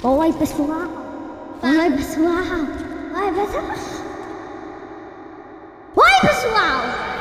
Oi, pessoal. Oi, pessoal. Oi, pessoal. Oi, pessoal.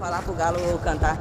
Falar pro galo cantar.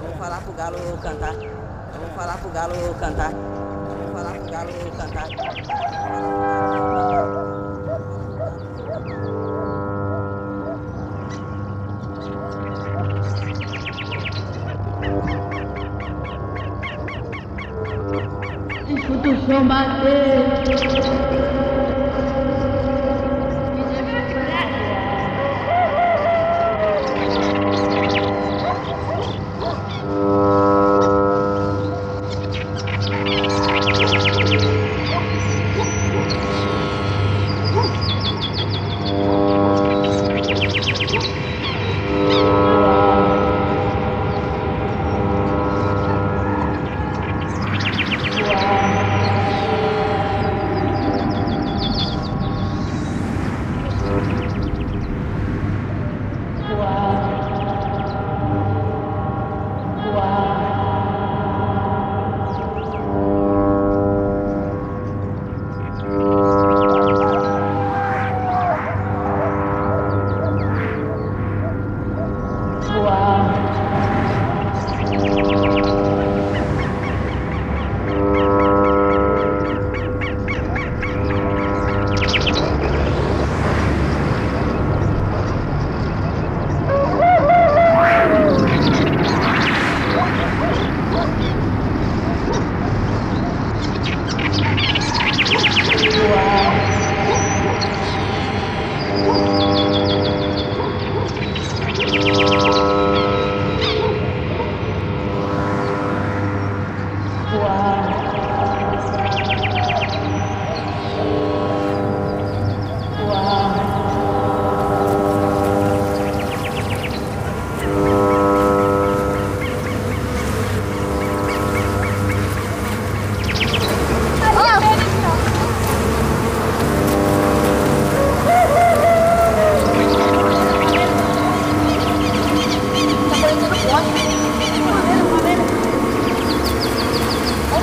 Vou falar pro galo cantar. Vou falar pro galo cantar. Vou falar pro galo cantar. combater.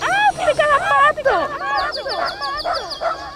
Ah, fica rápido! Rápido!